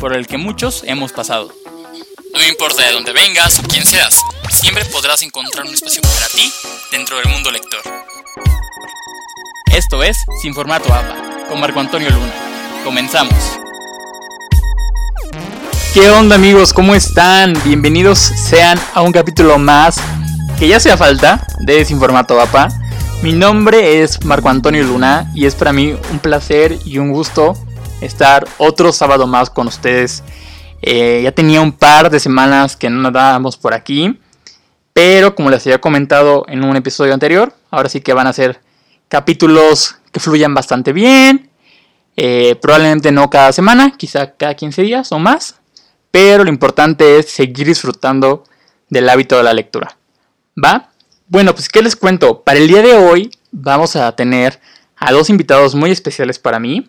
por el que muchos hemos pasado. No importa de dónde vengas o quién seas, siempre podrás encontrar un espacio para ti dentro del mundo lector. Esto es Sin Formato APA, con Marco Antonio Luna. Comenzamos. ¿Qué onda amigos? ¿Cómo están? Bienvenidos sean a un capítulo más que ya hacía falta de Sin Formato APA. Mi nombre es Marco Antonio Luna y es para mí un placer y un gusto estar otro sábado más con ustedes. Eh, ya tenía un par de semanas que no nadábamos por aquí, pero como les había comentado en un episodio anterior, ahora sí que van a ser capítulos que fluyan bastante bien. Eh, probablemente no cada semana, quizá cada 15 días o más, pero lo importante es seguir disfrutando del hábito de la lectura. ¿Va? Bueno, pues ¿qué les cuento? Para el día de hoy vamos a tener a dos invitados muy especiales para mí.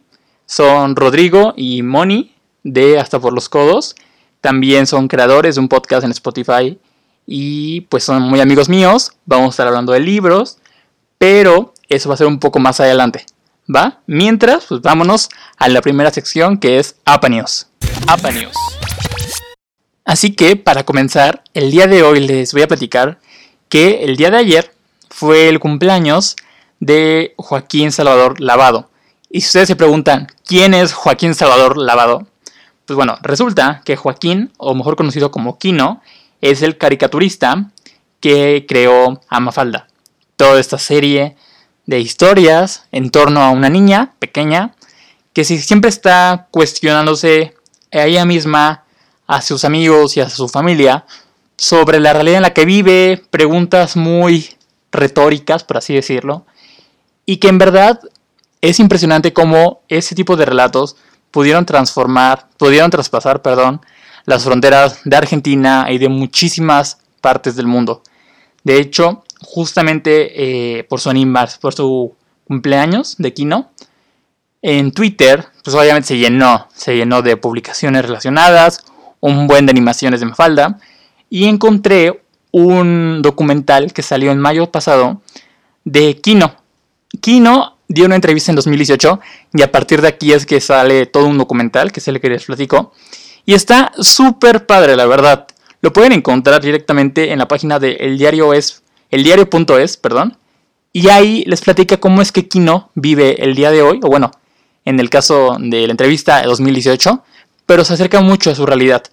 Son Rodrigo y Moni de Hasta por los Codos. También son creadores de un podcast en Spotify y pues son muy amigos míos. Vamos a estar hablando de libros, pero eso va a ser un poco más adelante. ¿Va? Mientras, pues vámonos a la primera sección que es APA News. APA News. Así que para comenzar, el día de hoy les voy a platicar que el día de ayer fue el cumpleaños de Joaquín Salvador Lavado. Y si ustedes se preguntan, ¿quién es Joaquín Salvador Lavado? Pues bueno, resulta que Joaquín, o mejor conocido como Kino, es el caricaturista que creó a Mafalda. Toda esta serie de historias en torno a una niña pequeña que siempre está cuestionándose a ella misma, a sus amigos y a su familia sobre la realidad en la que vive, preguntas muy retóricas, por así decirlo, y que en verdad es impresionante cómo ese tipo de relatos pudieron transformar, pudieron traspasar, perdón, las fronteras de Argentina y de muchísimas partes del mundo. De hecho, justamente eh, por, su por su cumpleaños de Kino, en Twitter, pues obviamente se llenó, se llenó de publicaciones relacionadas, un buen de animaciones de Mafalda, y encontré un documental que salió en mayo pasado de Kino. Kino dio una entrevista en 2018 y a partir de aquí es que sale todo un documental, que es el que les platico. Y está súper padre, la verdad. Lo pueden encontrar directamente en la página de el diario es, el diario.es, perdón. Y ahí les platica cómo es que Kino vive el día de hoy, o bueno, en el caso de la entrevista de 2018, pero se acerca mucho a su realidad.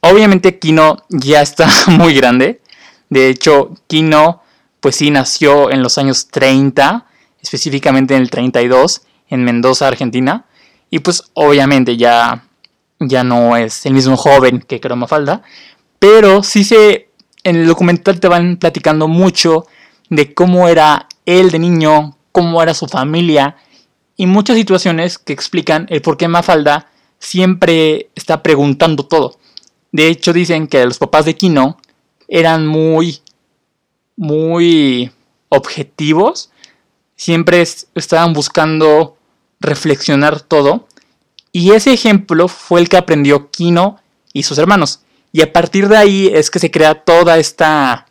Obviamente Kino ya está muy grande. De hecho, Kino, pues sí, nació en los años 30 específicamente en el 32, en Mendoza, Argentina. Y pues obviamente ya, ya no es el mismo joven que creó Mafalda, pero sí se, en el documental te van platicando mucho de cómo era él de niño, cómo era su familia y muchas situaciones que explican el por qué Mafalda siempre está preguntando todo. De hecho dicen que los papás de Kino eran muy, muy objetivos siempre estaban buscando reflexionar todo. Y ese ejemplo fue el que aprendió Kino y sus hermanos. Y a partir de ahí es que se crea toda esta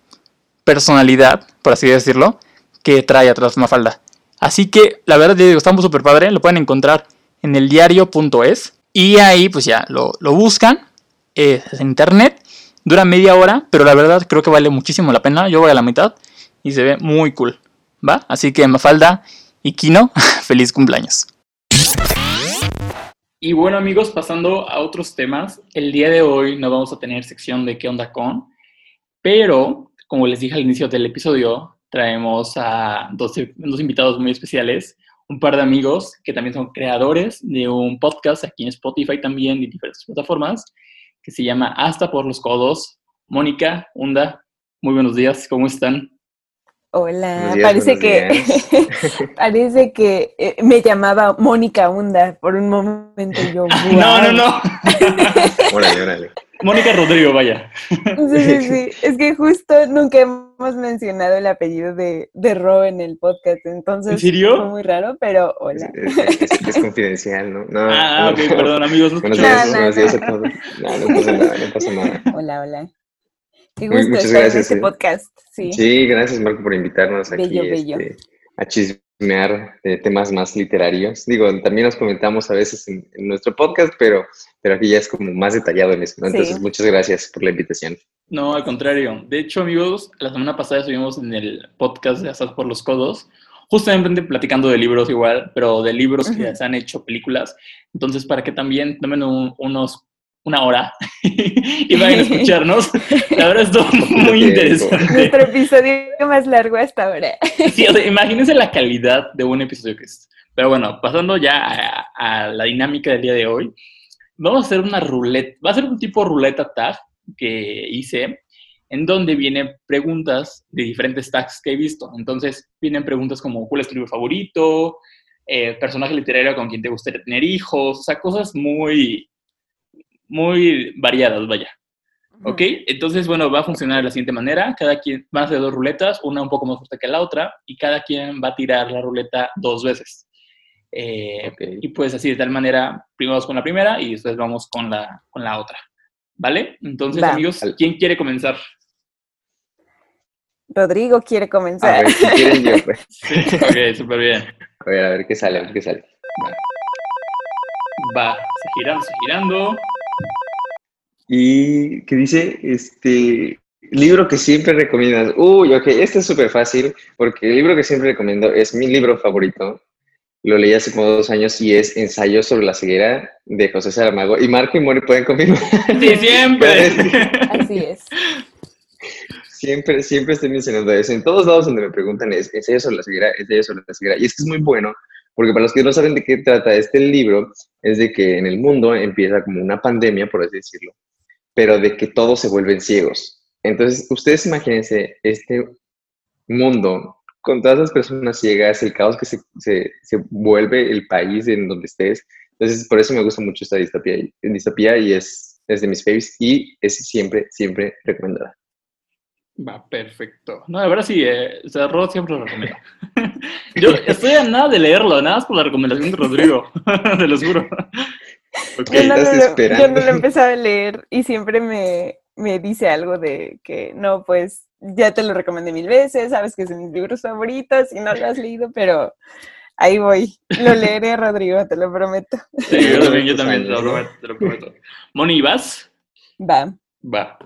personalidad, por así decirlo, que trae atrás Mafalda. Así que la verdad, digo, estamos súper padre. Lo pueden encontrar en el diario.es. Y ahí pues ya lo, buscan. es en internet. Dura media hora, pero la verdad creo que vale muchísimo la pena. Yo voy a la mitad y se ve muy cool. ¿Va? Así que Mafalda y Kino, feliz cumpleaños. Y bueno amigos, pasando a otros temas, el día de hoy no vamos a tener sección de qué onda con, pero como les dije al inicio del episodio, traemos a dos, dos invitados muy especiales, un par de amigos que también son creadores de un podcast aquí en Spotify también y diferentes plataformas, que se llama Hasta por los Codos. Mónica, Hunda, muy buenos días, ¿cómo están? Hola, parece, que, parece que me llamaba Mónica Hunda por un momento yo. No, no, no. Órale, órale. Mónica Rodrigo, vaya. Sí, sí, sí. Es que justo nunca hemos mencionado el apellido de, de Ro en el podcast, entonces. ¿En serio? Fue muy raro, pero hola. Es, es, es confidencial, ¿no? no ah, no. ok, perdón, amigos. No Buenos días, no, buenos no. días a todos. No, no pasa nada, no pasa nada. Hola, hola. Qué gusto muchas estar gracias, en este eh. podcast. Sí. Sí, gracias Marco por invitarnos aquí Bello, bello. este, a chismear de temas más literarios. Digo, también nos comentamos a veces en, en nuestro podcast, pero, pero aquí ya es como más detallado en eso. ¿no? Sí. Entonces, muchas gracias por la invitación. No, al contrario. De hecho, amigos, la semana pasada estuvimos en el podcast de Asas por los Codos, justamente platicando de libros igual, pero de libros que Ujú. se han hecho películas. Entonces, para que también tomen un- unos una hora y vayan a escucharnos. La verdad estuvo muy interesante. Nuestro episodio más largo hasta ahora. Sí, o sea, imagínense la calidad de un episodio que es. Pero bueno, pasando ya a, a la dinámica del día de hoy, vamos a hacer una ruleta, va a ser un tipo ruleta tag que hice, en donde vienen preguntas de diferentes tags que he visto. Entonces, vienen preguntas como, ¿cuál es tu libro favorito? Eh, personaje literario con quien te gustaría tener hijos, o sea, cosas muy, muy variadas, vaya. ¿Ok? Entonces, bueno, va a funcionar de la siguiente manera. Cada quien, van a ser dos ruletas, una un poco más fuerte que la otra, y cada quien va a tirar la ruleta dos veces. Eh. Y pues así, de tal manera, primero vamos con la primera y después vamos con la, con la otra. ¿Vale? Entonces, Va. amigos, ¿quién quiere comenzar? Rodrigo quiere A comenzar. ver, si quieren yo, pues. ok, súper bien. A ver, a ver qué sale, a ver qué sale. Va, se girando, se girando. Y que dice, este, libro que siempre recomiendas. Uy, ok, este es súper fácil, porque el libro que siempre recomiendo es mi libro favorito. Lo leí hace como dos años y es Ensayo sobre la ceguera de José Saramago. Y Marco y Mori pueden confirmar. Sí, siempre. Así es. Siempre, siempre estoy mencionando eso. En todos lados donde me preguntan es ensayo sobre la ceguera, ensayo sobre la ceguera. Y es que es muy bueno, porque para los que no saben de qué trata este libro, es de que en el mundo empieza como una pandemia, por así decirlo, pero de que todos se vuelven ciegos. Entonces, ustedes imagínense este mundo con todas las personas ciegas, el caos que se, se, se vuelve el país en donde estés. Entonces, por eso me gusta mucho esta distopía, distopía y es, es de mis faves y es siempre, siempre recomendada. Va, perfecto. No, de verdad sí, eh, o sea, Rod siempre lo recomiendo. Yo estoy a nada de leerlo, nada más por la recomendación de Rodrigo, te lo juro. Ok, Yo no, estás lo, yo no lo he empezado a leer y siempre me, me dice algo de que no, pues ya te lo recomendé mil veces, sabes que es de mis libros favoritos y no lo has leído, pero ahí voy. Lo leeré, Rodrigo, te lo prometo. sí, yo también, yo también te lo prometo. Te lo prometo. Moni, ¿vas? Va. Va.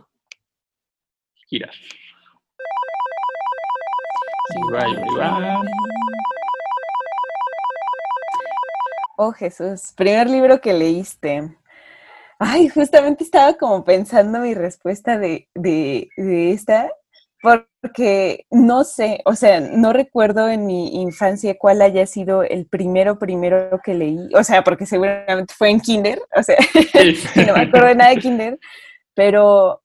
Gira. Oh, Jesús. Primer libro que leíste. Ay, justamente estaba como pensando mi respuesta de, de, de esta, porque no sé, o sea, no recuerdo en mi infancia cuál haya sido el primero, primero que leí, o sea, porque seguramente fue en kinder, o sea, no me acuerdo de nada de kinder, pero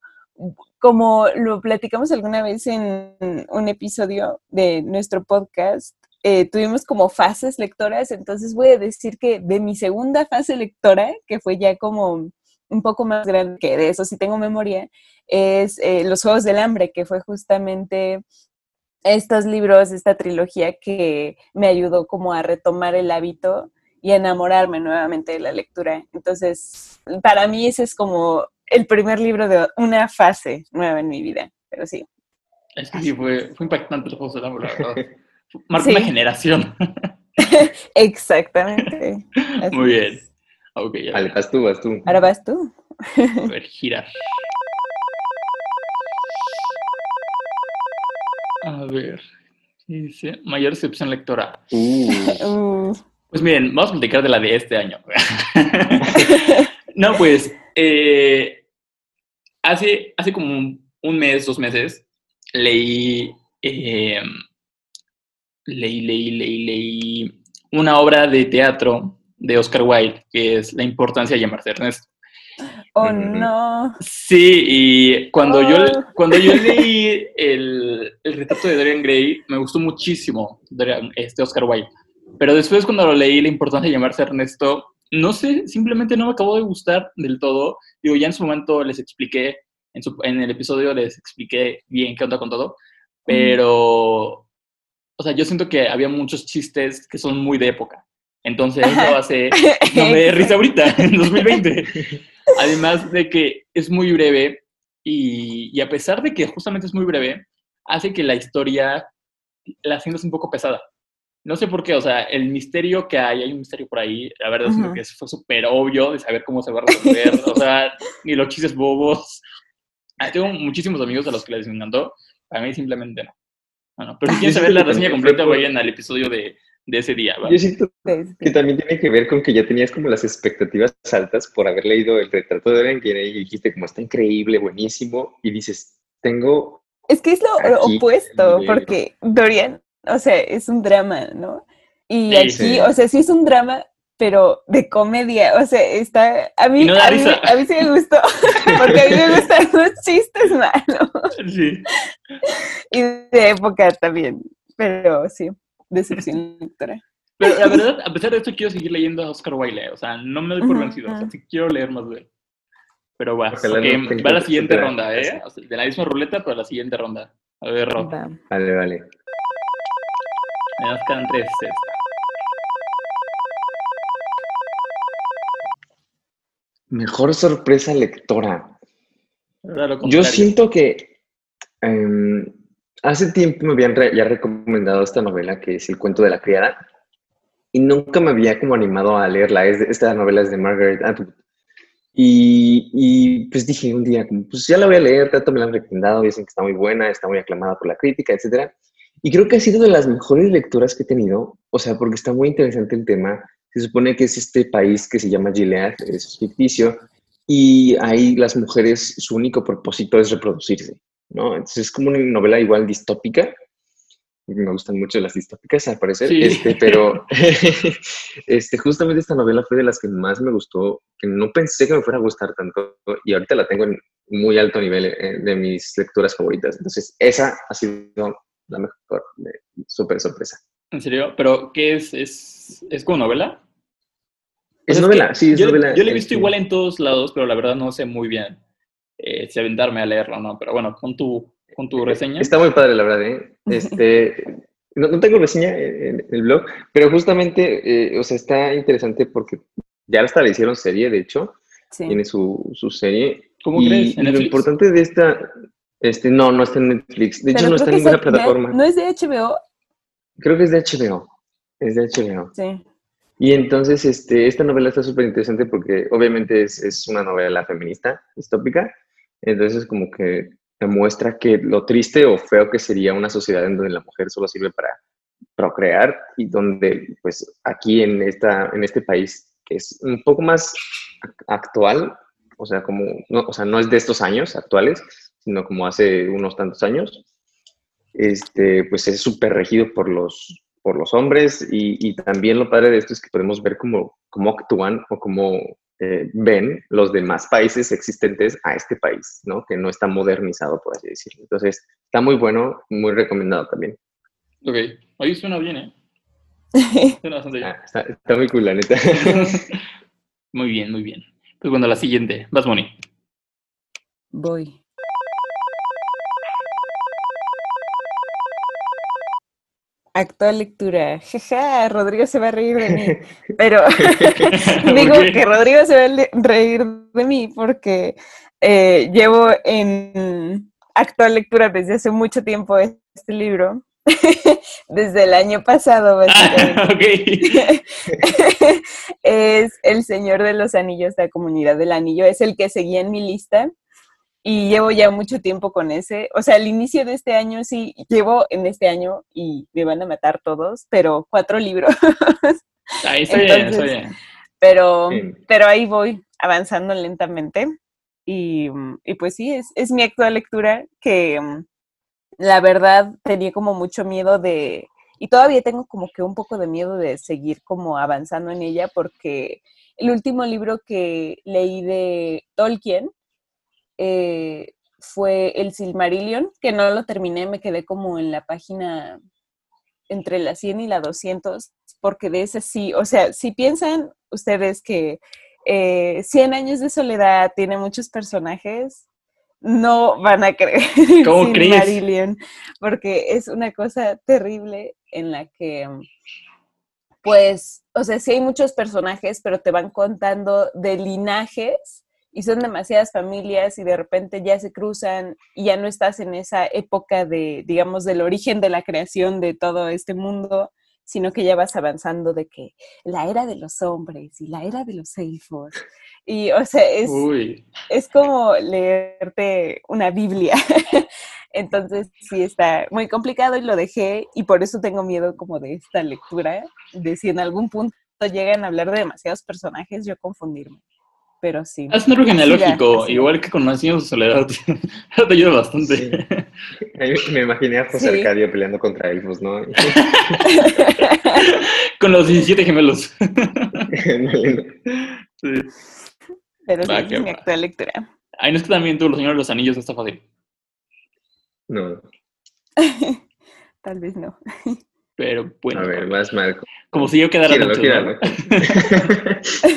como lo platicamos alguna vez en un episodio de nuestro podcast, eh, tuvimos como fases lectoras, entonces voy a decir que de mi segunda fase lectora, que fue ya como un poco más grande, que de eso sí tengo memoria, es eh, Los Juegos del Hambre, que fue justamente estos libros, esta trilogía que me ayudó como a retomar el hábito y enamorarme nuevamente de la lectura. Entonces, para mí ese es como el primer libro de una fase nueva en mi vida, pero sí. Es que sí, fue, fue impactante los Juegos del Hambre, la verdad. Marca Sí. una generación. Exactamente. Así Muy bien. es. Ok, ya. Vale, vas tú, vas tú. Ahora vas tú. A ver, girar. A ver. Dice, mayor excepción lectora. Uh, Uh, Pues miren, vamos a platicar de la de este año. no, pues, eh, hace, hace como un, un mes, dos meses, leí, eh, leí, leí, leí, leí una obra de teatro de Oscar Wilde, que es La importancia de llamarse Ernesto. oh Ujú. no. Sí, y cuando, yo, Oh. cuando yo leí el, el retrato de Dorian Gray, me gustó muchísimo Dorian- este Oscar Wilde. Pero después cuando lo leí, la importancia de llamarse Ernesto, no sé, simplemente no me acabó de gustar del todo. Digo, ya en su momento les expliqué, en, su, en el episodio les expliqué bien qué onda con todo, pero, o sea, yo siento que había muchos chistes que son muy de época. Entonces eso hace, no me dé risa ahorita, en 2020. Además de que es muy breve y, y, a pesar de que justamente es muy breve, hace que la historia la sientas un poco pesada. No sé por qué, o sea, el misterio que hay, hay un misterio por ahí, la verdad es que fue súper obvio de saber cómo se va a resolver, o sea, ni los chistes bobos. Ah, tengo muchísimos amigos a los que les encantó, a mí simplemente no. Bueno, pero si quieren saber la reseña completa, vayan al episodio de, de ese día. ¿vale? Yo siento que también tiene que ver con que ya tenías como las expectativas altas por haber leído el retrato de Dorian Gray y dijiste como está increíble, buenísimo, y dices, tengo... Es que es lo opuesto, porque Dorian o sea, es un drama, ¿no? Y aquí, o sea, sí es un drama, pero de comedia, o sea, está, a mí, a, mí a, mí, sí me gustó, porque a mí me gustan los chistes malos. Sí. Y de época también, pero sí, decepción lectora. Pero la verdad, a pesar de esto, quiero seguir leyendo a Oscar Wilde, o sea, no me doy por vencido, o sea, sí quiero leer más de él. Pero va, va a la siguiente ronda, ¿eh? de la misma ruleta, pero a la siguiente ronda. A ver, Rob. Vale, vale. Me quedan tres Mejor sorpresa lectora. Yo siento que em, hace tiempo me habían ya recomendado esta novela que es El cuento de la criada y nunca me había como animado a leerla. esta novela es de Margaret Atwood. Y, y, pues dije un día, pues ya la voy a leer, tanto me la han recomendado, dicen que está muy buena, está muy aclamada por la crítica, etcétera. Y creo que ha sido de las mejores lecturas que he tenido, o sea, porque está muy interesante el tema. Se supone que es este país que se llama Gilead, es ficticio, y ahí las mujeres, su único propósito es reproducirse, ¿no? Entonces es como una novela igual distópica. Me gustan mucho las distópicas, al parecer, este, pero este, justamente esta novela fue de las que más me gustó, que no pensé que me fuera a gustar tanto, y ahorita la tengo en muy alto nivel eh, de mis lecturas favoritas. Entonces, esa ha sido la mejor, súper sorpresa. ¿En serio? ¿Pero qué es? ¿Es, es como novela? Es novela, sí, es yo, novela. Yo la he visto igual en todos lados, pero la verdad no sé muy bien eh, si aventarme a leerlo o no. Pero bueno, con tu, con tu reseña. Está muy padre, la verdad. ¿eh? Este, no, tengo reseña en, el blog, pero justamente, eh, o sea, está interesante porque ya hasta le hicieron serie, de hecho. Tiene su, su serie. ¿Cómo crees? ¿En lo importante de esta, este, no, no está en Netflix. De hecho, no está en ninguna plataforma. ¿No es de HBO? Creo que es de HBO. Es de HBO. Sí. Y entonces, este, esta novela está súper interesante porque obviamente es, es, una novela feminista, distópica. Entonces, como que demuestra que lo triste o feo que sería una sociedad en donde la mujer solo sirve para procrear y donde, pues, aquí en, esta, en este país, que es un poco más actual, o sea, como, no, o sea, no es de estos años actuales, sino como hace unos tantos años, este, pues es súper regido por los, por los hombres y, también lo padre de esto es que podemos ver cómo, cómo actúan o cómo eh, ven los demás países existentes a este país, ¿no? Que no está modernizado, por así decirlo. Entonces, está muy bueno, muy recomendado también. Ok, ahí suena bien, ¿eh? Suena bastante bien. Ah, está, está, muy cool, la neta. muy bien, muy bien. Pues bueno, la siguiente. Vas, Moni. Voy. Actual lectura. Jeja, Rodrigo se va a reír de mí. Pero digo que Rodrigo se va a reír de mí porque eh, llevo en actual lectura desde hace mucho tiempo este libro. desde el año pasado, básicamente. es El Señor de los Anillos, de la Comunidad del Anillo. Es el que seguía en mi lista y llevo ya mucho tiempo con ese. O sea, al inicio de este año sí, llevo en este año y me van a matar todos, pero cuatro libros. Ahí está bien, está bien. Pero, pero ahí voy avanzando lentamente. Y, y pues sí, es, es, mi actual lectura que mm, la verdad tenía como mucho miedo de, y todavía tengo como que un poco de miedo de seguir como avanzando en ella porque el último libro que leí de Tolkien, eh, fue el Silmarillion, que no lo terminé, me quedé como en la página entre la 100 y la 200, porque de ese sí, o sea, si piensan ustedes que eh, 100 años de soledad tiene muchos personajes, no van a creer ¿Cómo sin crees? Marillion, porque es una cosa terrible en la que, pues, o sea, sí hay muchos personajes, pero te van contando de linajes y son demasiadas familias y de repente ya se cruzan y ya no estás en esa época de, digamos, del origen de la creación de todo este mundo, sino que ya vas avanzando de que la era de los hombres y la era de los elfos. Y, o sea, es, Uy. es como leerte una Biblia. Entonces, sí está muy complicado y lo dejé y por eso tengo miedo como de esta lectura, de si en algún punto llegan a hablar de demasiados personajes, yo confundirme. Pero sí. Es un árbol genealógico, igual que con Nacidos de Soledad. te ayuda bastante. Sí. Me imaginé a José Sí. Arcadio peleando contra elfos, ¿no? con los 17 gemelos. sí. Pero sí, que es mi actual lectura. Ay, no es que también tú, los señores de los anillos, no está fácil. No, Tal vez no. Pero bueno, a ver, vas Marco. como si yo quedara Gíralo, gíralo.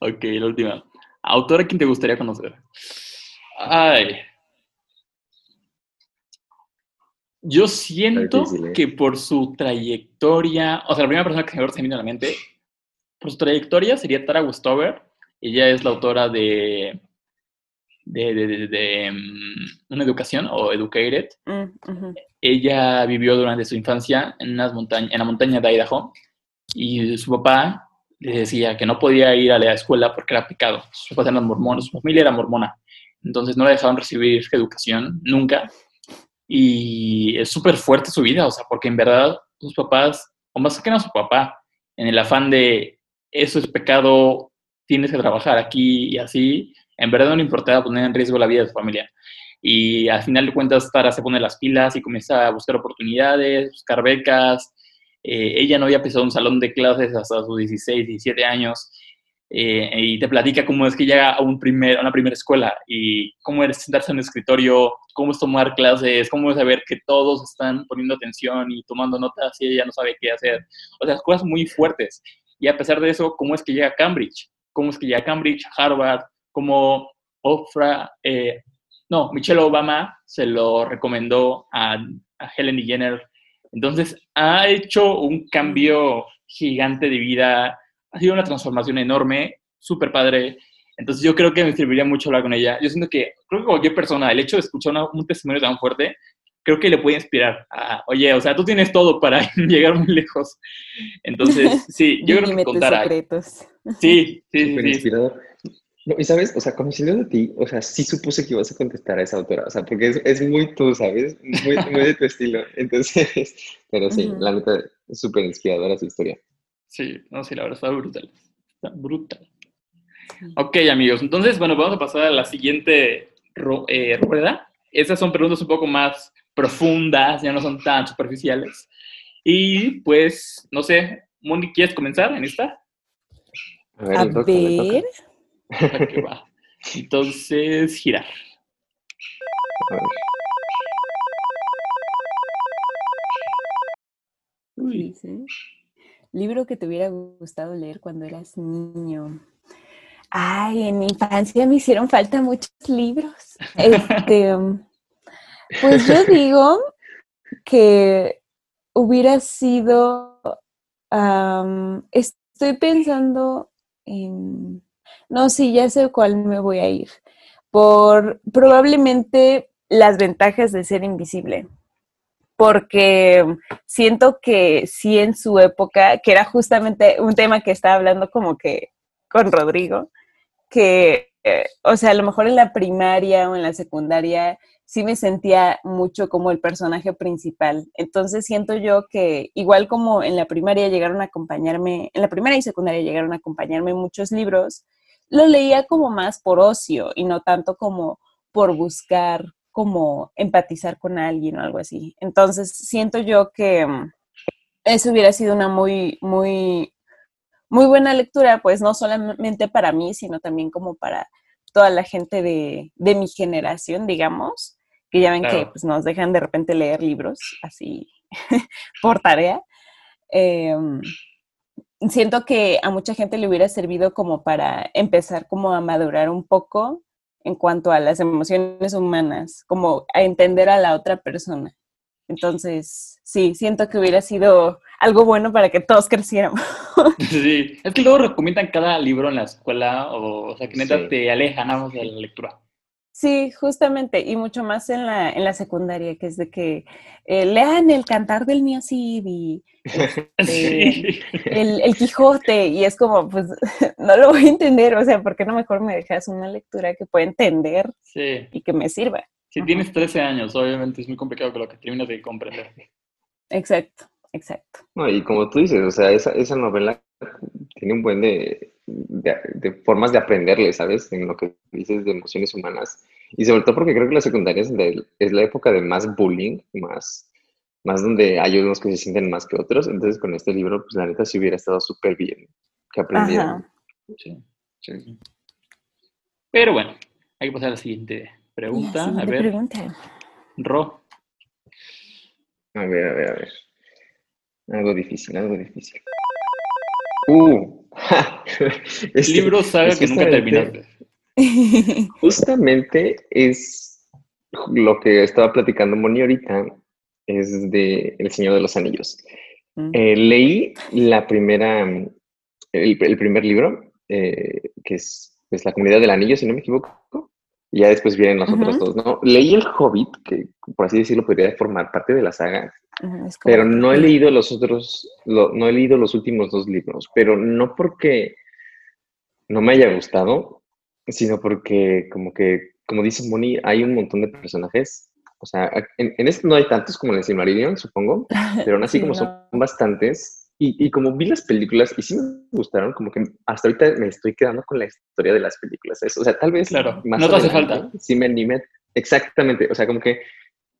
Ok, la última. ¿Autora quién te gustaría conocer? Ay. Yo siento difícil, ¿eh? que por su trayectoria, o sea, la primera persona que se me viene a la mente, por su trayectoria sería Tara Westover. Ella es la autora de, de, de, de- de, mm, Una Educación o Educated. Mm, ujú. Ella vivió durante su infancia en, unas en la montaña de Idaho y su papá le decía que no podía ir a la escuela porque era pecado. Sus papás eran mormones, su familia era mormona. Entonces no le dejaban recibir educación nunca. Y es súper fuerte su vida, o sea, porque en verdad sus papás, o más que no su papá, en el afán de eso es pecado, tienes que trabajar aquí y así, en verdad no le importaba poner en riesgo la vida de su familia. Y al final de cuentas, Tara se pone las pilas y comienza a buscar oportunidades, buscar becas. Eh, ella no había pisado un salón de clases hasta sus 16, 17 años. eh, y te platica cómo es que llega a, un primer, a una primera escuela y cómo es sentarse en un escritorio, cómo es tomar clases, cómo es saber que todos están poniendo atención y tomando notas y ella no sabe qué hacer. O sea, cosas muy fuertes. Y a pesar de eso, cómo es que llega a Cambridge, cómo es que llega a Cambridge, Harvard, cómo Oprah, eh, no, Michelle Obama se lo recomendó a, a Helen DeGeneres. Entonces, ha hecho un cambio gigante de vida, ha sido una transformación enorme, súper padre. Entonces, yo creo que me serviría mucho hablar con ella. Yo siento que, creo que cualquier persona, el hecho de escuchar una- un testimonio tan fuerte, creo que le puede inspirar a, oye, o sea, tú tienes todo para llegar muy lejos. Entonces, sí, yo creo que tus contara. secretos. Sí, sí, sí, sí. No, y sabes, o sea, conociendo a ti, o sea, sí supuse que ibas a contestar a esa autora, o sea, porque es, es muy tú, ¿sabes? Muy, muy de tu estilo. Entonces, pero sí, Ujú. la neta, es súper inspiradora su historia. Sí, no, sí, la verdad está brutal. Está brutal. Ok, amigos. Entonces, bueno, vamos a pasar a la siguiente ru- eh, rueda. Estas son preguntas un poco más profundas, ya no son tan superficiales. Y pues, no sé, Moni, ¿quieres comenzar en esta? A ver, A ver. Va. Entonces, girar. A ver. Uy, Dice, Libro que te hubiera gustado leer cuando eras niño. Ay, en mi infancia me hicieron falta muchos libros. Este, pues yo digo que hubiera sido, estoy pensando en, no, sí, ya sé cuál me voy a ir. Por probablemente las ventajas de ser invisible. Porque siento que sí en su época, que era justamente un tema que estaba hablando como que con Rodrigo, que, eh, o sea, a lo mejor en la primaria o en la secundaria sí me sentía mucho como el personaje principal. Entonces siento yo que igual como en la primaria llegaron a acompañarme, en la primaria y secundaria llegaron a acompañarme muchos libros, lo leía como más por ocio y no tanto como por buscar como empatizar con alguien o algo así. Entonces siento yo que mm, eso hubiera sido una muy, muy, muy buena lectura, pues no solamente para mí, sino también como para toda la gente de, de mi generación, digamos, que ya ven que pues, nos dejan de repente leer libros así por tarea. Em, siento que a mucha gente le hubiera servido como para empezar como a madurar un poco en cuanto a las emociones humanas, como a entender a la otra persona. Entonces, sí, siento que hubiera sido algo bueno para que todos creciéramos. Sí, es que luego recomiendan cada libro en la escuela, o, o sea, que neta Sí. te alejan más de la lectura. Sí, justamente, y mucho más en la, en la secundaria, que es de que eh, lean el cantar del Mio Cid y Sí. el, el Quijote, y es como, pues, no lo voy a entender, o sea, ¿por qué no mejor me dejas una lectura que pueda entender Sí. y que me sirva? Si tienes 13 años, obviamente es muy complicado con lo que terminas de comprender. Exacto, exacto. No, y como tú dices, o sea, esa, esa novela tiene un buen de, de, de formas de aprenderle, ¿sabes? En lo que dices de emociones humanas. Y sobre todo porque creo que la secundaria es, de- es la época de más bullying, más, más donde hay unos que se sienten más que otros. Entonces, con este libro, pues la neta sí hubiera estado súper bien que aprendieran. Sí, sí. Pero bueno, hay que pasar a la siguiente pregunta. La A siguiente ver, pregunta. Ro. A ver, a ver, a ver. Algo difícil, algo difícil. Uh, este- Libro saga que nunca justamente- terminaste. Justamente es lo que estaba platicando Moni ahorita, es de El Señor de los Anillos. Mm. Eh, leí la primera, el, el primer libro, eh, que es, es La Comunidad del Anillo, si no me equivoco, y ya después vienen los otros Ujú. dos, ¿no? Leí El Hobbit, que por así decirlo podría formar parte de la saga, es como pero no he leído los otros, lo- no he leído los últimos dos libros, pero no porque no me haya gustado, sino porque como que, como dice Moni, hay un montón de personajes. O sea, en, en este no hay tantos como en el Silmarillion, supongo, pero aún así Sí, como no. son bastantes. Y, y como vi las películas y sí me gustaron, como que hasta ahorita me estoy quedando con la historia de las películas. ¿sabes? O sea, tal vez Claro, más no te hace falta. Sí me animé. Exactamente. O sea, como que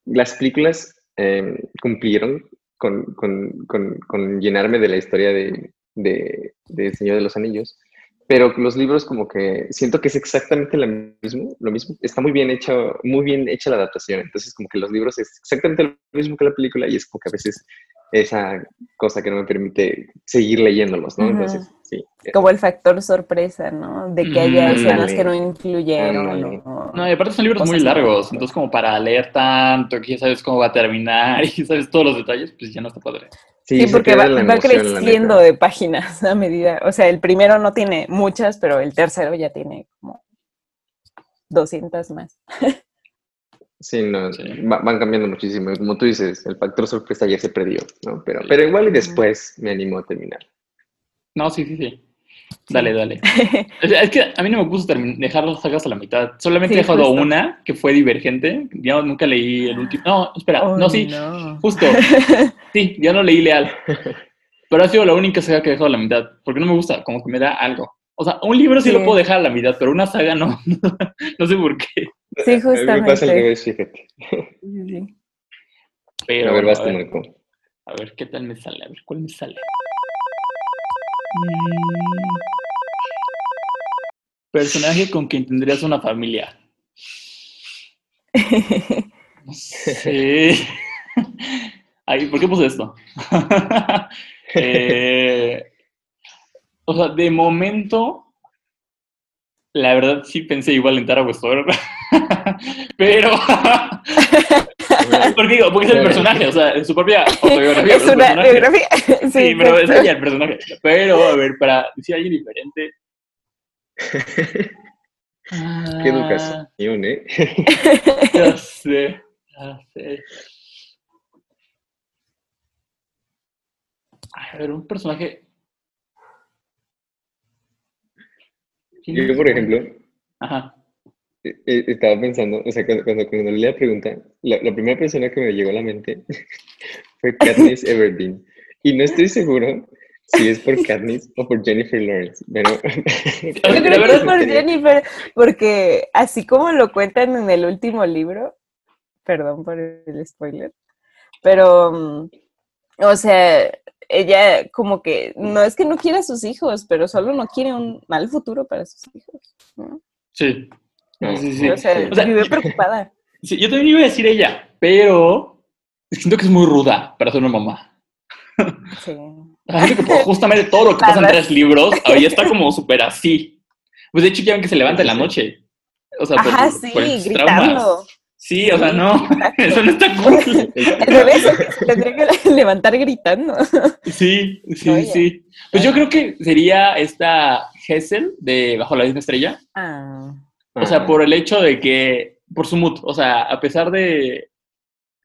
las películas eh, cumplieron con, con, con, con llenarme de la historia de, de, de El Señor de los Anillos. Pero los libros como que siento que es exactamente lo mismo, lo mismo. Está muy bien hecho, muy bien hecha la adaptación. Entonces como que los libros es exactamente lo mismo que la película y es como que a veces esa cosa que no me permite seguir leyéndolos, ¿no? Entonces, sí. como el factor sorpresa, ¿no? De que haya Mm, escenas que no incluyeron. O- No, y aparte son libros muy largos, entonces como para leer tanto, que ya sabes cómo va a terminar y sabes todos los detalles, pues ya no está padre. Sí, porque va, emoción, creciendo de páginas a medida. O sea, el primero no tiene muchas, pero el tercero ya tiene como 200 más. Sí, no, Sí. va- van cambiando muchísimo. Como tú dices, el factor sorpresa ya se perdió, ¿no? Pero, pero igual y después me animó a terminar. No, sí, sí, sí. Dale, dale. Es que a mí no me gusta dejar las sagas a la mitad. Solamente Sí, he dejado justo. una que fue divergente. Ya nunca leí el último. No, espera, Oh, no, sí, no. justo. Sí, ya no leí Leal. Pero ha sido la única saga que he dejado a la mitad. Porque no me gusta, como que me da algo. O sea, un libro sí, Sí. lo puedo dejar a la mitad, pero una saga no. no sé por qué. Sí, A mí me pasa al justamente. revés, fíjate. Sí, sí. Pero, a ver, vas a tú, ver. Marco. A ver, ¿qué tal me sale? A ver, ¿cuál me sale? Mm. Personaje con quien tendrías una familia. No sé. Ay, ¿por qué puse esto? Eh, o sea, de momento, la verdad sí pensé igual en Tara Westover. Pero. porque digo, porque es el personaje, o sea, en su propia autobiografía. es una personaje. biografía. Sí, Sí, pero es ella el personaje. Pero, a ver, para decir alguien diferente. Qué educación, ¿eh? Ya sé, ya sé. A ver, un personaje. Yo, por ejemplo, Ajá. Eh, eh, estaba pensando, o sea, cuando, cuando, cuando leí la pregunta, la, la primera persona que me llegó a la mente fue Katniss Everdeen. Y no estoy seguro si es por Katniss o por Jennifer Lawrence, pero... Yo creo que es por Jennifer, porque así como lo cuentan en el último libro, perdón por el spoiler, pero, mm, o sea, ella como que, no es que no quiera a sus hijos, pero solo no quiere un mal futuro para sus hijos. ¿no? Sí. No, Sí, sí. O sea, sí. O sea, vive preocupada. Sí, yo también iba a decir ella, pero siento que es muy ruda para ser una mamá. Sí. Que pues, justamente todo lo que pasa en tres libros, ahí está como súper así. Pues de hecho, ya ven que se levanta en la noche. O sea, por, Ajá, sí, por gritando. traumas. Sí, o sea, no, eso no está cool. Al revés, se tendría que levantar gritando. Sí, sí, Oye. sí. Pues yo creo que sería esta Hessel de Bajo la misma estrella. Ah, O sea, por el hecho de que, por su mood, o sea, a pesar de,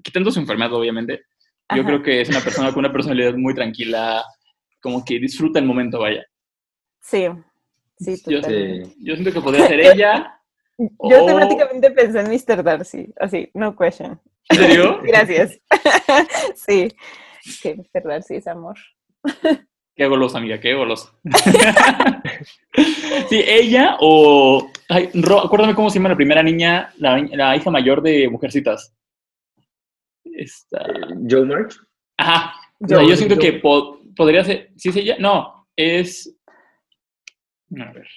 quitando su enfermedad, obviamente, yo creo que es una persona con una personalidad muy tranquila, como que disfruta el momento, vaya. sí, sí, Yo, yo siento que podría ser ella. Yo o- automáticamente pensé en Mr. Darcy, así, no question. ¿En serio? Gracias. sí, que Mr. Darcy es amor. Qué golosa, amiga, qué golosa. sí, ella o... Ay, Ro, acuérdame cómo se llama la primera niña, la, la hija mayor de Mujercitas. Esta... Joe March. Ajá. O sea, Yo- yo siento que po- podría ser. ¿Sí es ella? No, es. A ver.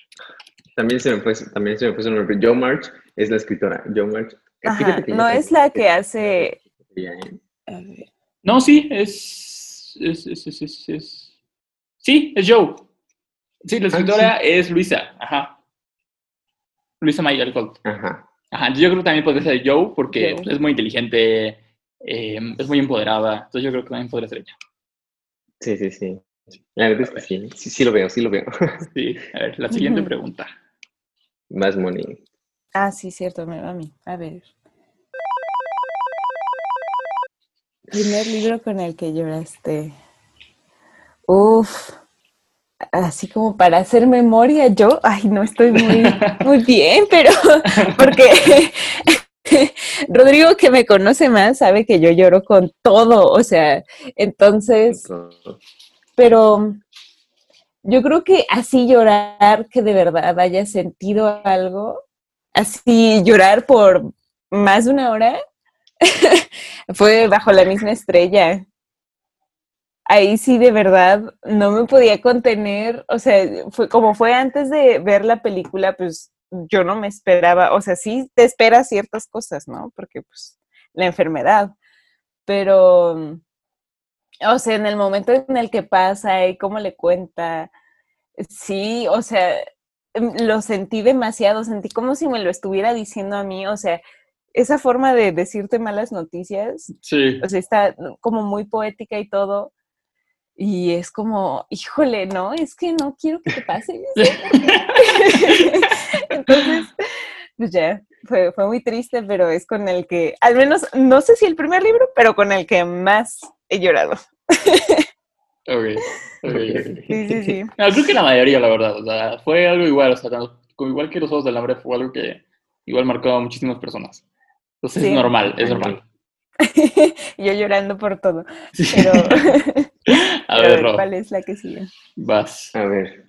También se me fue, también se me fue su nombre. Joe March es la escritora. Joe March. Ajá, que yo no es la que hace... Bien. No, sí, es. Es. Es. es, es- es- Sí, es Joe. Sí, la Ah, escritora es Luisa. Ajá. Luisa May Alcott. Ajá. Ajá. Entonces yo creo que también podría ser Joe porque Joe. es muy inteligente, eh, es muy empoderada. Entonces yo creo que también podría ser ella. Sí, sí, sí. La verdad es que sí. Sí, sí lo veo, sí lo veo. Sí. A ver, la siguiente pregunta. Más money. Ah, sí, cierto, me va a mí. A ver. Primer libro con el que lloraste. Uf. Así como para hacer memoria, yo, ay, no estoy muy, muy bien, pero porque Rodrigo, que me conoce más, sabe que yo lloro con todo, o sea, entonces, pero yo creo que así llorar, que de verdad haya sentido algo, así llorar por más de una hora, fue bajo la misma estrella. Ahí sí de verdad no me podía contener, o sea, fue como fue antes de ver la película, pues yo no me esperaba, o sea, sí te esperas ciertas cosas, ¿no? Porque pues la enfermedad, pero, o sea, en el momento en el que pasa y cómo le cuenta, sí, o sea, em, lo sentí demasiado, sentí como si me lo estuviera diciendo a mí, o sea, esa forma de decirte malas noticias, Sí. o sea, está como muy poética y todo. Y es como, híjole, no, es que no quiero que te pase. Entonces, pues ya, fue, fue muy triste, pero es con el que, al menos, no sé si el primer libro, pero con el que más he llorado. Ok. ok, ok. Sí, sí, sí. No, creo que la mayoría, la verdad. O sea, fue algo igual, o sea, tanto- igual que los Ojos del Hambre, fue algo que igual marcó a muchísimas personas. Entonces Sí. es normal, es normal. Yo llorando por todo. Sí. Pero, a a ver, ver, Rob, ¿cuál es la que sigue? vas. A ver.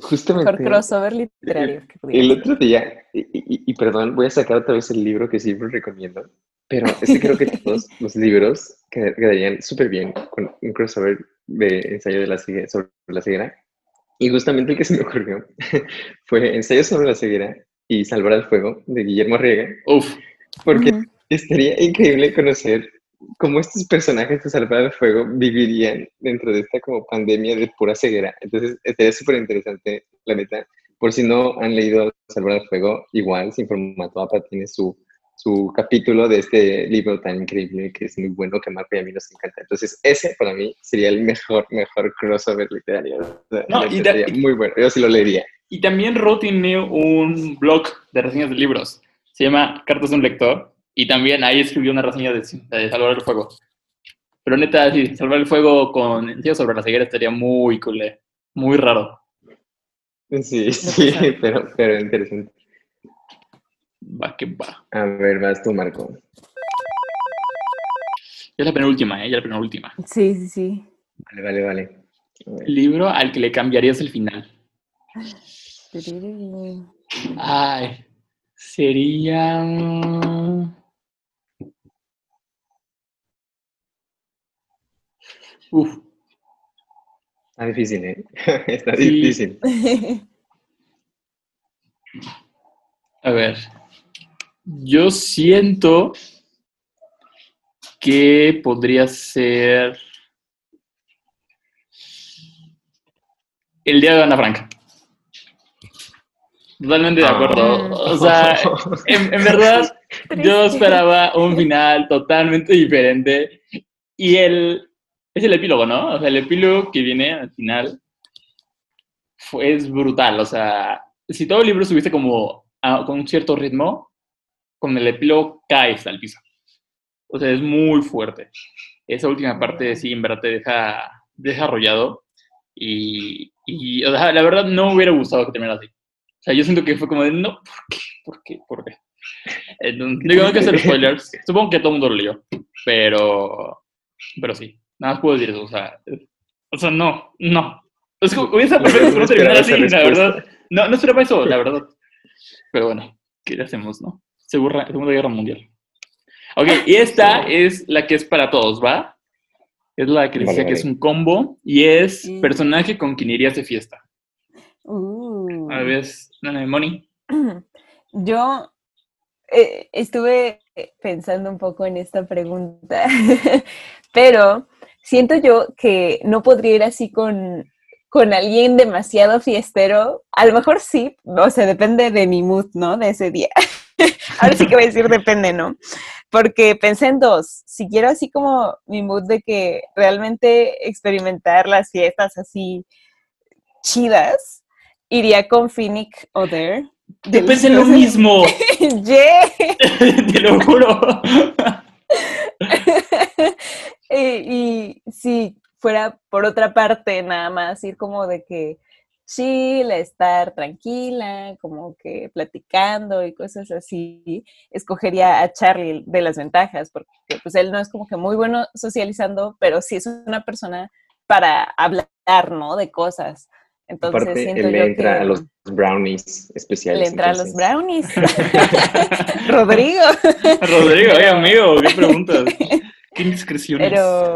Justamente. Por crossover literario. El otro día, y, y- y perdón, voy a sacar otra vez el libro que siempre recomiendo, pero este creo que todos los libros qued- quedarían súper bien con un crossover de ensayo de la sobre la ceguera. Y justamente el que se me ocurrió fue Ensayo sobre la ceguera y Salvar al Fuego de Guillermo Arriaga, Uf, porque Ujú. Estaría increíble conocer cómo estos personajes de Salvar al Fuego vivirían dentro de esta como pandemia de pura ceguera. Entonces, estaría súper interesante, la neta. Por si no han leído Salvar al Fuego, igual, Sin Formato APA tiene su, su capítulo de este libro tan increíble que es muy bueno, que Marco y a mí nos encanta. Entonces, ese para mí sería el mejor, mejor crossover literario. O sea, No, y sería muy bueno. Yo sí lo leería. Y también Ro tiene un blog de reseñas de libros. Se llama Cartas de un lector. Y también ahí escribió una reseña de, de Salvar el Fuego. Pero neta, sí, Salvar el Fuego con ensayo sobre la ceguera estaría muy cool. eh. Muy raro. Sí, sí, pero, pero interesante. Va que va. A ver, vas tú, Marco. Ya la penúltima, ¿eh? Ya la penúltima. Sí, sí, sí. Vale, vale, vale. Libro al que le cambiarías el final. Ay, sería... Uf, Está difícil, ¿eh? Está Sí. difícil. a ver. Yo siento que podría ser el día de Ana Frank. Totalmente de acuerdo. Ah. O sea, en, en verdad, yo esperaba un final totalmente diferente. Y el, es el epílogo, ¿no? O sea, el epílogo que viene al final fue, es brutal. O sea, si todo el libro subiste como a- con un cierto ritmo, con el epílogo caes al piso. O sea, es muy fuerte. Esa última parte sí, en verdad te deja, deja arrollado. Y, y, o sea, la verdad no hubiera gustado que terminara así. O sea, yo siento que fue como de, no, ¿por qué? ¿Por qué? ¿Por qué? Entonces, digo, no hay que hacer spoilers. Supongo que todo el mundo lo leyó. Pero, pero sí. Nada más puedo decir eso. O sea, o sea no, no. Es que hubiese perfecto no no terminar así, la verdad. No, no esperaba eso, la verdad. Pero bueno, ¿qué le hacemos, no? Segura, Segunda Guerra Mundial. Ok, y esta es la que es para todos, ¿va? Es la que Vale, decía que vale. es un combo y es personaje con quien irías de fiesta. Uh. A ver, Nana Moni. Yo eh, estuve pensando un poco en esta pregunta, pero siento yo que no podría ir así con, con alguien demasiado fiestero. A lo mejor sí, o sea, depende de mi mood, ¿no? De ese día. Ahora sí que voy a decir depende, ¿no? Porque pensé en dos. Si quiero así como mi mood de que realmente experimentar las fiestas así chidas, iría con Phoenix Other. Yo pensé lo mismo, Yeah. te lo juro. y, si fuera por otra parte, nada más ir como de que chill, estar tranquila, como que platicando y cosas así, escogería a Charlie de las ventajas, porque pues él no es como que muy bueno socializando, pero sí es una persona para hablar, ¿no? De cosas. Entonces Aparte, siento él yo le entra que a los brownies especiales. le entra a los brownies. Rodrigo. Rodrigo, oye, amigo, ¿qué preguntas? ¿Qué indiscreciones? Pero,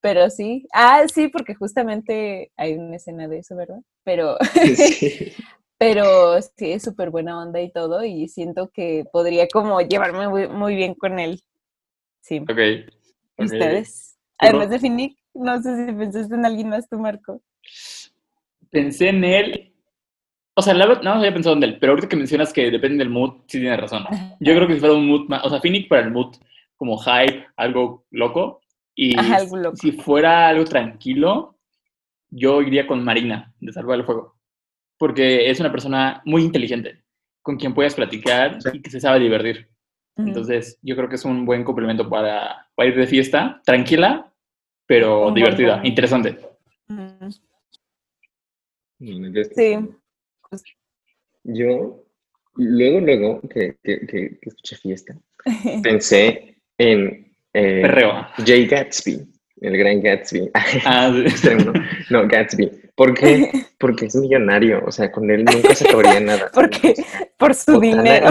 pero sí. Ah, sí, porque justamente hay una escena de eso, ¿verdad? Pero, Sí. pero sí, es súper buena onda y todo, y siento que podría como llevarme muy, muy bien con él. Sí. Ok. ¿Y ok. ustedes? Pero- Además de Finnick, no sé si pensaste en alguien más, tú, Marco. Pensé en él. O sea, la verdad, no había pensado en él, pero ahorita que mencionas que depende del mood, sí tienes razón. Yo creo que si fuera un mood más, o sea, Phoenix para el mood como hype, algo loco. Y Ajá, algo loco. si fuera algo tranquilo, yo iría con Marina, de Salvar el Fuego. Porque es una persona muy inteligente, con quien puedes platicar y que se sabe divertir. Entonces, yo creo que es un buen complemento para, para ir de fiesta, tranquila, pero divertida, interesante. Sí. Yo, luego, luego que, que, que, que escuché fiesta, pensé en eh, Perreo. Jay Gatsby, el gran Gatsby. Ah, sí. ¿no? No, Gatsby. ¿Por qué? Porque es millonario, o sea, con él nunca se acabaría nada. Porque por su Botana dinero.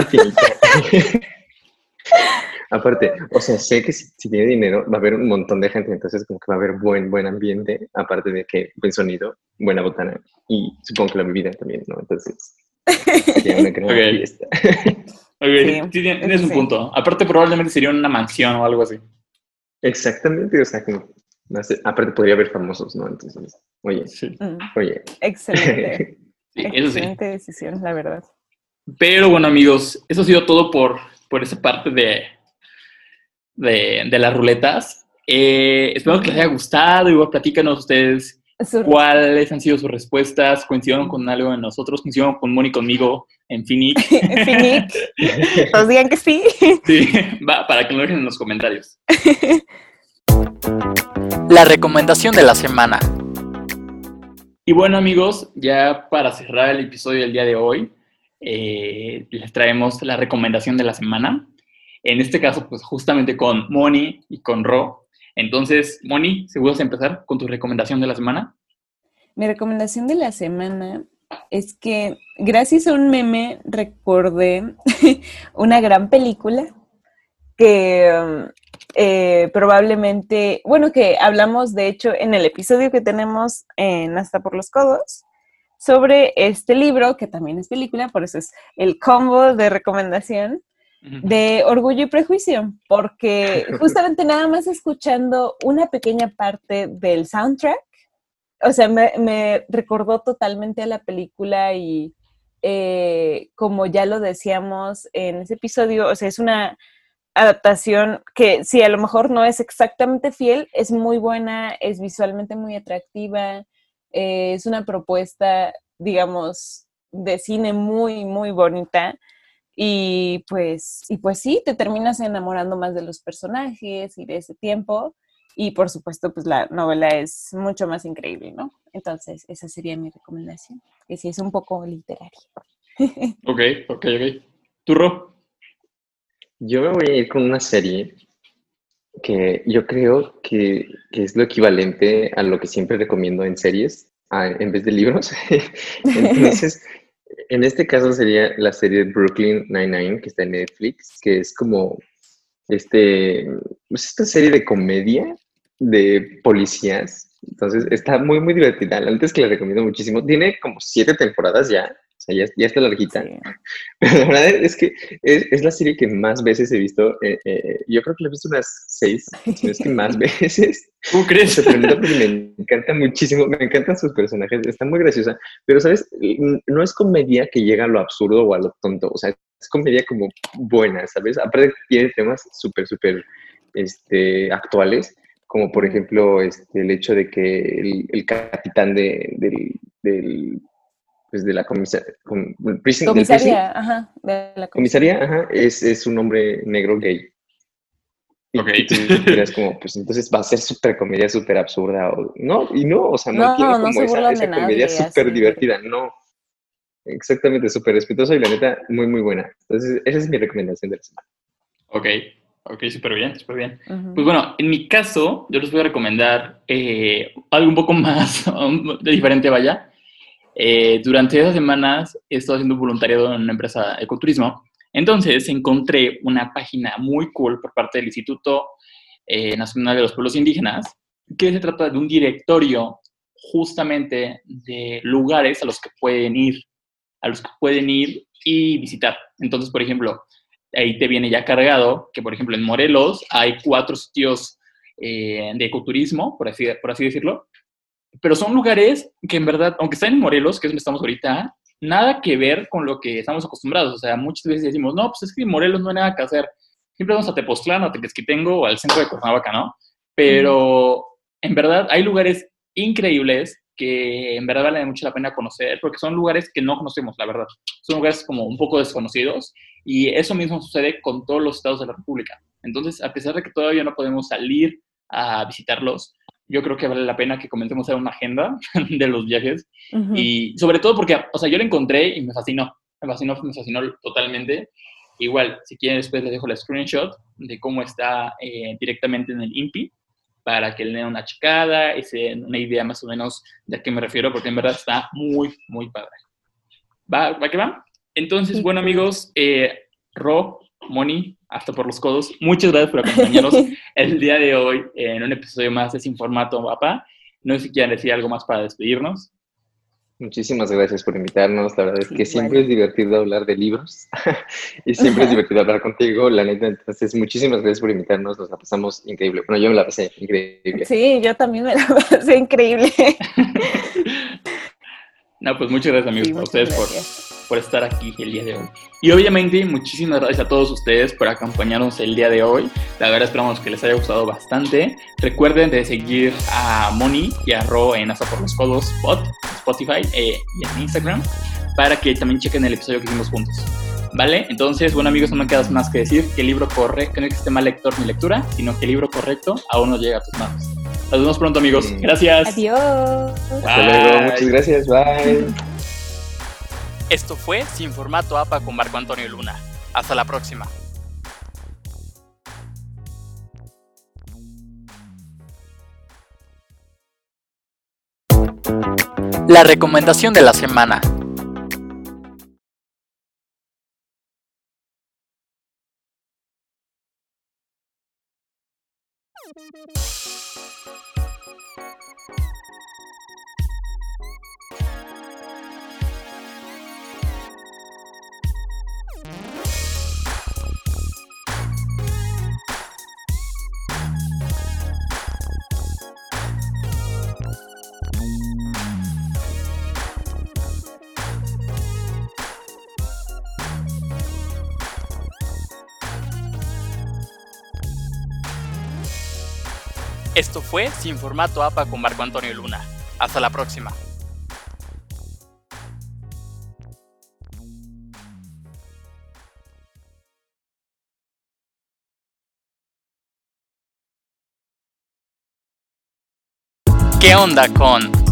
Aparte, o sea, sé que si, si tiene dinero va a haber un montón de gente, entonces como que va a haber buen, buen ambiente, aparte de que buen sonido, buena botana y supongo que la bebida también, ¿no? Entonces, sería una gran Ok. fiesta. Ok, Sí, sí, tienes un sí. punto. Aparte, probablemente sería una mansión o algo así. Exactamente, o sea, como, no sé, aparte podría haber famosos, ¿no? Entonces, oye, Sí, Mm, oye. Excelente. sí, eso sí. Excelente decisión, la verdad. Pero bueno, amigos, eso ha sido todo por, por esa parte de, de, de las ruletas. Eh, espero que les haya gustado. Igual platícanos ustedes cuáles han sido sus respuestas. ¿Coincidieron con algo en nosotros? ¿Coincidieron con Moni conmigo en Phoenix? Finnick, todos digan que sí. Sí, va, para que lo dejen en los comentarios. La recomendación de la semana. Y bueno amigos, ya para cerrar el episodio del día de hoy, eh, les traemos la recomendación de la semana. En este caso, pues justamente con Moni y con Ro. Entonces, Moni, ¿se gustas empezar con tu recomendación de la semana? Mi recomendación de la semana es que gracias a un meme recordé una gran película que eh, probablemente, bueno, que hablamos de hecho en el episodio que tenemos en Hasta por los Codos sobre este libro, que también es película, por eso es el combo de recomendación. de Orgullo y Prejuicio, porque justamente nada más escuchando una pequeña parte del soundtrack, o sea, me, recordó totalmente a la película y eh, como ya lo decíamos en ese episodio, o sea, es una adaptación que si a lo mejor no es exactamente fiel, es muy buena, es visualmente muy atractiva, eh, es una propuesta, digamos, de cine muy, muy bonita. Y pues, y pues sí, te terminas enamorando más de los personajes y de ese tiempo. Y por supuesto, pues la novela es mucho más increíble, ¿no? Entonces, esa sería mi recomendación, que sí es un poco literaria. ok, ok, ok. ¿Tú, Ro? Yo me voy a ir con una serie que yo creo que, que es lo equivalente a lo que siempre recomiendo en series, en vez de libros. Entonces, en este caso sería la serie Brooklyn Nine-Nine, que está en Netflix, que es como este, pues esta serie de comedia de policías. Entonces está muy, muy divertida. Antes que la recomiendo muchísimo. Tiene como siete temporadas ya sea, ya, está larguita. Pero la verdad es que es, la serie que más veces he visto. Eh, eh, yo creo que la he visto unas seis, es que más veces. ¿Cómo crees? me encanta muchísimo, me encantan sus personajes, está muy graciosa. Pero, ¿sabes? No es comedia que llega a lo absurdo o a lo tonto. O sea, es comedia como buena, ¿sabes? Aparte tiene temas súper, súper este, actuales como por ejemplo este, el hecho de que el, capitán de, del pues, de la comisaría, ajá, de la comisaría, ajá, es, es, un hombre negro gay. Ok. Y tú como, pues entonces va a ser súper comedia, súper absurda. O, no, y no, o sea, no, tiene como esa, esa comedia súper divertida, no. Exactamente, súper respetuoso y la neta, muy, muy buena. Entonces, esa es mi recomendación de la semana. Ok, ok, súper bien, súper bien. Pues bueno, en mi caso, yo les voy a recomendar eh, algo un poco más diferente, vaya. Eh, durante esas semanas he estado haciendo voluntariado en una empresa de ecoturismo. Entonces encontré una página muy cool por parte del Instituto eh, Nacional de los Pueblos Indígenas, que se trata de un directorio justamente de lugares a los que pueden ir, a los que pueden ir y visitar. Entonces, por ejemplo, ahí te viene ya cargado que, por ejemplo, en Morelos hay cuatro sitios eh, de ecoturismo, por así, por así decirlo, pero son lugares que en verdad, aunque están en Morelos, que es donde estamos ahorita, nada que ver con lo que estamos acostumbrados. O sea, muchas veces decimos, no, pues es que en Morelos no hay nada que hacer. Siempre vamos a Tepoztlán, a Tequesquitengo o al centro de Cuernavaca, ¿no? Pero en verdad hay lugares increíbles que en verdad vale mucho la pena conocer, porque son lugares que no conocemos, la verdad. Son lugares como un poco desconocidos y eso mismo sucede con todos los estados de la República. Entonces, a pesar de que todavía no podemos salir a visitarlos, yo creo que vale la pena que comencemos a hacer una agenda de los viajes. Y sobre todo porque, o sea, yo lo encontré y me fascinó. Me fascinó, me fascinó totalmente. Igual, si quieren, después les dejo la screenshot de cómo está eh, directamente en el INPI para que le den una checada y se den una idea más o menos de a qué me refiero, porque en verdad está muy, muy padre. ¿Va, ¿Va que va? Entonces, bueno, amigos, eh, Ro, Moni, hasta por los codos. Muchas gracias por acompañarnos el día de hoy en un episodio más de Sin Formato Papá. No sé si quieren decir algo más para despedirnos. Muchísimas gracias por invitarnos. La verdad es que siempre es divertido hablar de libros y siempre es divertido hablar contigo, la neta. Entonces, muchísimas gracias por invitarnos. Nos la pasamos increíble. Bueno, yo me la pasé increíble. Sí, yo también me la pasé increíble. No, pues muchas gracias, amigos, a ustedes por por estar aquí el día de hoy. Y obviamente muchísimas gracias a todos ustedes por acompañarnos el día de hoy. La verdad esperamos que les haya gustado bastante. Recuerden de seguir a Moni y a Ro en Hasta por los Codos Spotify eh, y en Instagram para que también chequen el episodio que hicimos juntos. ¿Vale? Entonces, bueno amigos, no me queda más que decir que el libro correcto, no existe mal lector ni lectura, sino que el libro correcto aún no llega a tus manos. Nos vemos pronto amigos. Gracias. Adiós. Hasta luego. Muchas gracias. Bye. Esto fue Sin Formato APA con Marco Antonio Luna. Hasta la próxima. La recomendación de la semana. Fue Sin Formato APA con Marco Antonio Luna. Hasta la próxima. ¿Qué onda con